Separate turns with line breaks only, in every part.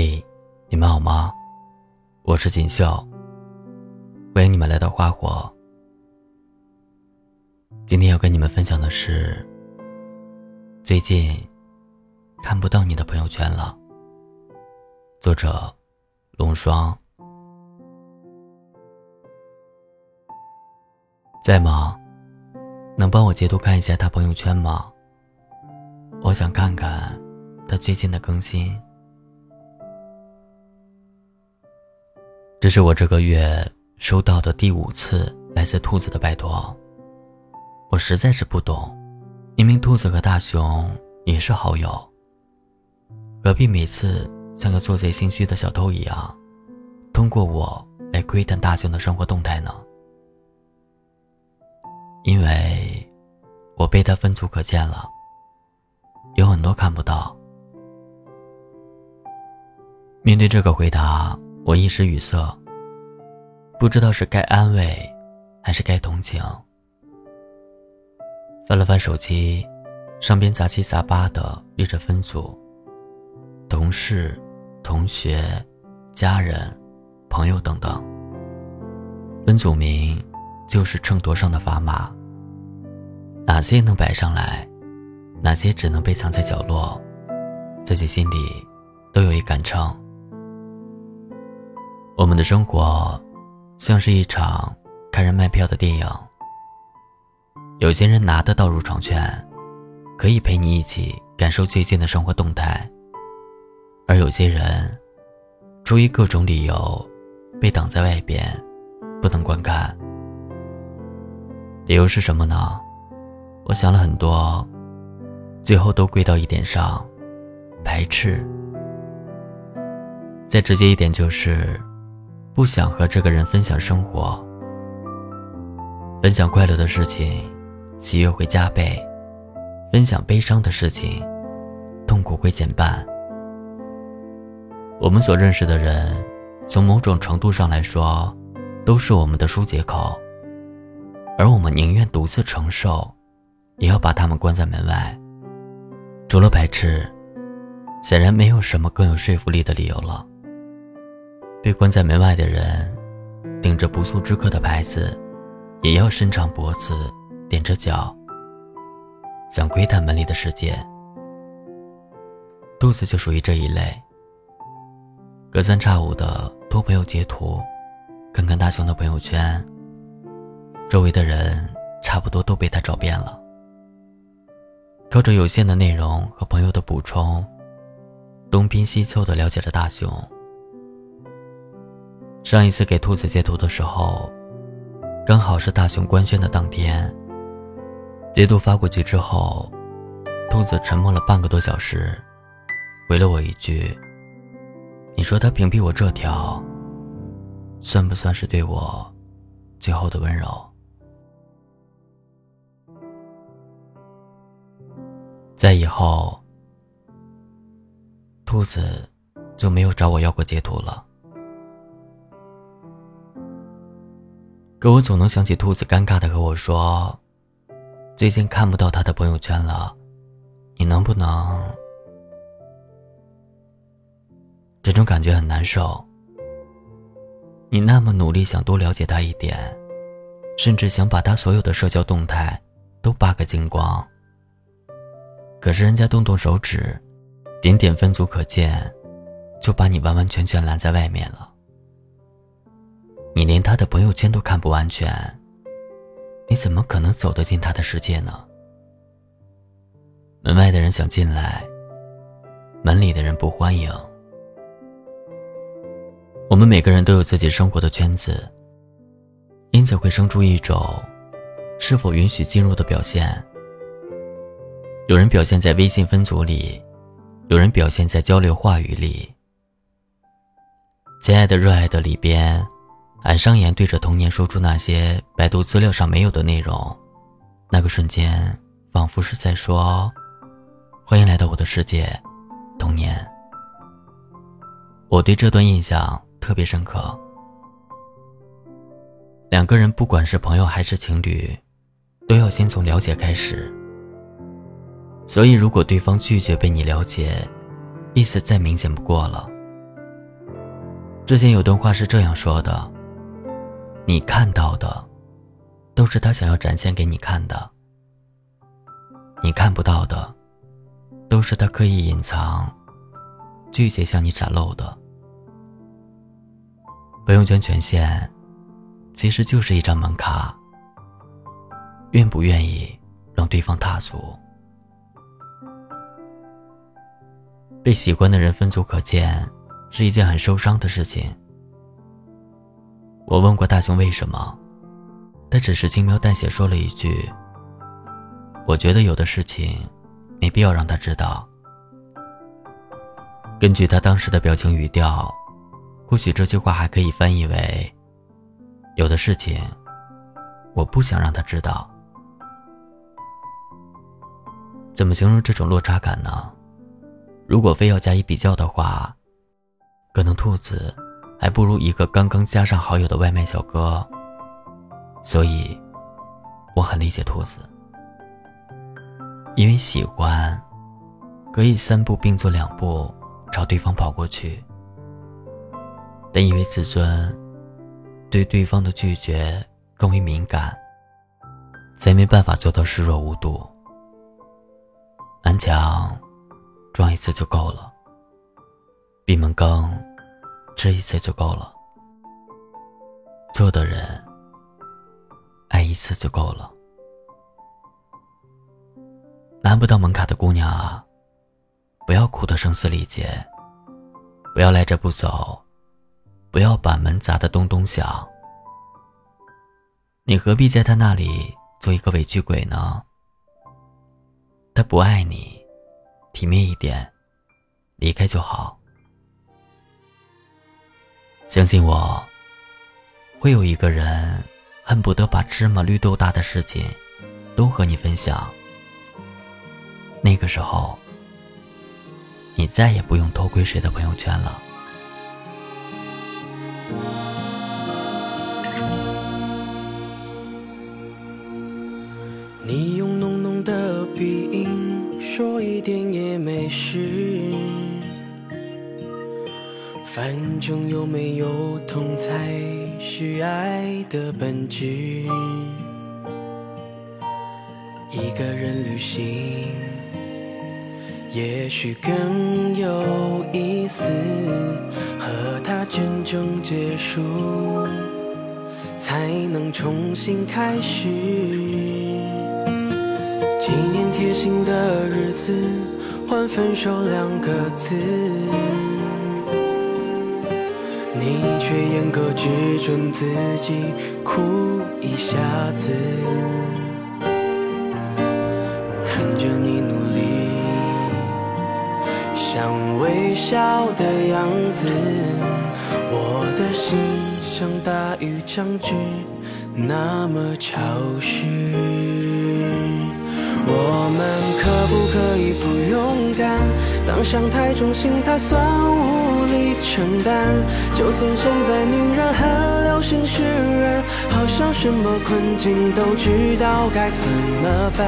嘿，你们好吗？我是锦绣，欢迎你们来到花火。今天要跟你们分享的是，最近看不到你的朋友圈了。作者：龙霜，在吗？能帮我截图看一下他朋友圈吗？我想看看他最近的更新。这是我这个月收到的第五次来自兔子的拜托。我实在是不懂，明明兔子和大熊也是好友，何必每次像个做贼心虚的小偷一样，通过我来窥探大熊的生活动态呢？因为，我被他分组可见了，有很多看不到。面对这个回答。我一时语塞，不知道是该安慰，还是该同情。翻了翻手机，上边杂七杂八的列着分组、同事、同学、家人、朋友等等。分组名就是秤砣上的砝码，哪些能摆上来，哪些只能被藏在角落，自己心里都有一杆秤。我们的生活，像是一场看人卖票的电影。有些人拿得到入场券，可以陪你一起感受最近的生活动态；而有些人，出于各种理由，被挡在外边，不能观看。理由是什么呢？我想了很多，最后都归到一点上：排斥。再直接一点就是。不想和这个人分享生活，分享快乐的事情，喜悦会加倍；分享悲伤的事情，痛苦会减半。我们所认识的人，从某种程度上来说，都是我们的疏解口，而我们宁愿独自承受，也要把他们关在门外。除了排斥，显然没有什么更有说服力的理由了。被关在门外的人，顶着不速之客的牌子，也要伸长脖子，踮着脚，想窥探门里的世界。肚子就属于这一类，隔三差五的托朋友截图，看看大雄的朋友圈。周围的人差不多都被他找遍了，靠着有限的内容和朋友的补充，东拼西凑的了解着大雄。上一次给兔子截图的时候，刚好是大熊官宣的当天。截图发过去之后，兔子沉默了半个多小时，回了我一句：“你说他屏蔽我这条，算不算是对我最后的温柔？”在以后，兔子就没有找我要过截图了。可我总能想起兔子尴尬的和我说：“最近看不到他的朋友圈了，你能不能？”这种感觉很难受。你那么努力想多了解他一点，甚至想把他所有的社交动态都扒个精光。可是人家动动手指，点点分组可见，就把你完完全全拦在外面了。你连他的朋友圈都看不完全，你怎么可能走得进他的世界呢？门外的人想进来，门里的人不欢迎。我们每个人都有自己生活的圈子，因此会生出一种是否允许进入的表现。有人表现在微信分组里，有人表现在交流话语里。亲爱的，热爱的里边。俺上言对着童年说出那些百度资料上没有的内容，那个瞬间，仿佛是在说：“欢迎来到我的世界，童年。”我对这段印象特别深刻。两个人不管是朋友还是情侣，都要先从了解开始。所以，如果对方拒绝被你了解，意思再明显不过了，之前有段话是这样说的：“你看到的，都是他想要展现给你看的；你看不到的，都是他刻意隐藏、拒绝向你展露的。”朋友圈权限，其实就是一张门卡。愿不愿意让对方踏足？被喜欢的人分组可见，是一件很受伤的事情。我问过大雄为什么，他只是轻描淡写说了一句：“我觉得有的事情，没必要让他知道。”根据他当时的表情语调。或许这句话还可以翻译为：“有的事情，我不想让他知道。”怎么形容这种落差感呢？如果非要加以比较的话，可能兔子还不如一个刚刚加上好友的外卖小哥。所以，我很理解兔子，因为喜欢，可以三步并作两步朝对方跑过去。但因为自尊，对对方的拒绝更为敏感，才没办法做到视若无睹。南墙撞一次就够了，闭门羹这一次就够了，错的人爱一次就够了。拿不到门卡的姑娘啊，不要哭得声嘶力竭，不要赖着不走。不要把门砸得咚咚响。你何必在他那里做一个委屈鬼呢？他不爱你，体面一点，离开就好。相信我，会有一个人恨不得把芝麻绿豆大的事情都和你分享。那个时候，你再也不用偷窥谁的朋友圈了。
你用浓浓的鼻音说一点也没事，反正有没有痛才是爱的本质。一个人旅行，也许更有意思。和他真正结束，才能重新开始。纪念贴心的日子，换分手两个字，你却严格只准自己哭一下子。看着你努力，想微笑的样子，我的心像大雨将至，那么潮湿。我们可不可以不勇敢？当伤太重，心太酸，无力承担。就算现在女人很流行释然，好像什么困境都知道该怎么办。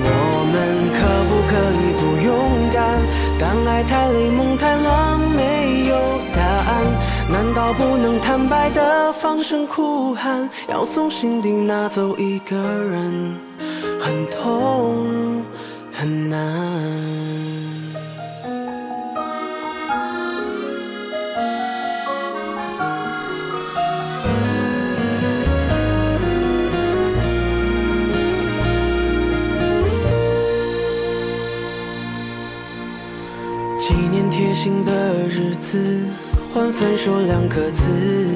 我们可不可以不勇敢？当爱太累，梦太乱，没有答案，难道不能坦白的放声哭喊？要从心底拿走一个人。很痛很难。纪念贴心的日子，换分手两个字。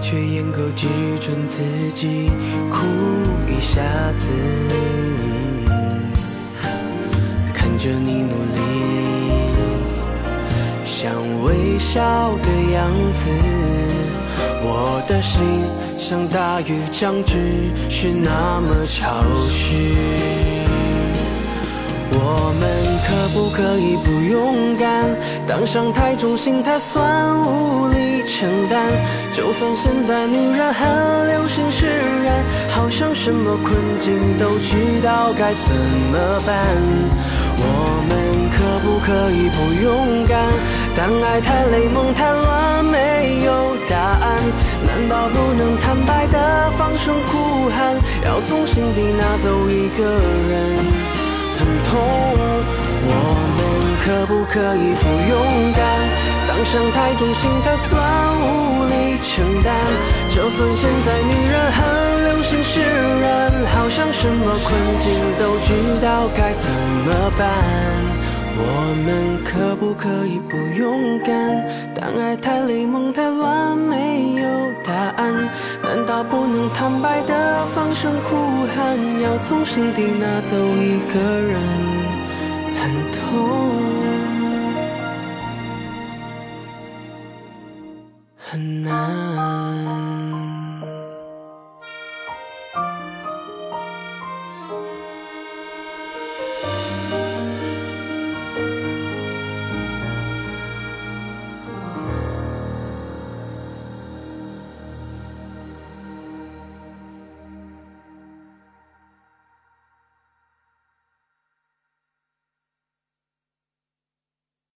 却严格只准自己哭一下子，看着你努力想微笑的样子，我的心像大雨将至，是那么潮湿。我们可不可以不勇敢？当伤太重，心太酸，无力承担。就算现在女人很流行释然，好像什么困境都知道该怎么办。我们可不可以不勇敢？当爱太累，梦太乱，没有答案，难道不能坦白的放声哭喊？要从心底拿走一个人，可以不勇敢？当伤太重，心太酸，无力承担。就算现在女人很流行释然，好像什么困境都知道该怎么办。我们可不可以不勇敢？当爱太累，梦太乱，没有答案，难道不能坦白的放声哭喊？要从心底拿走一个人，很痛。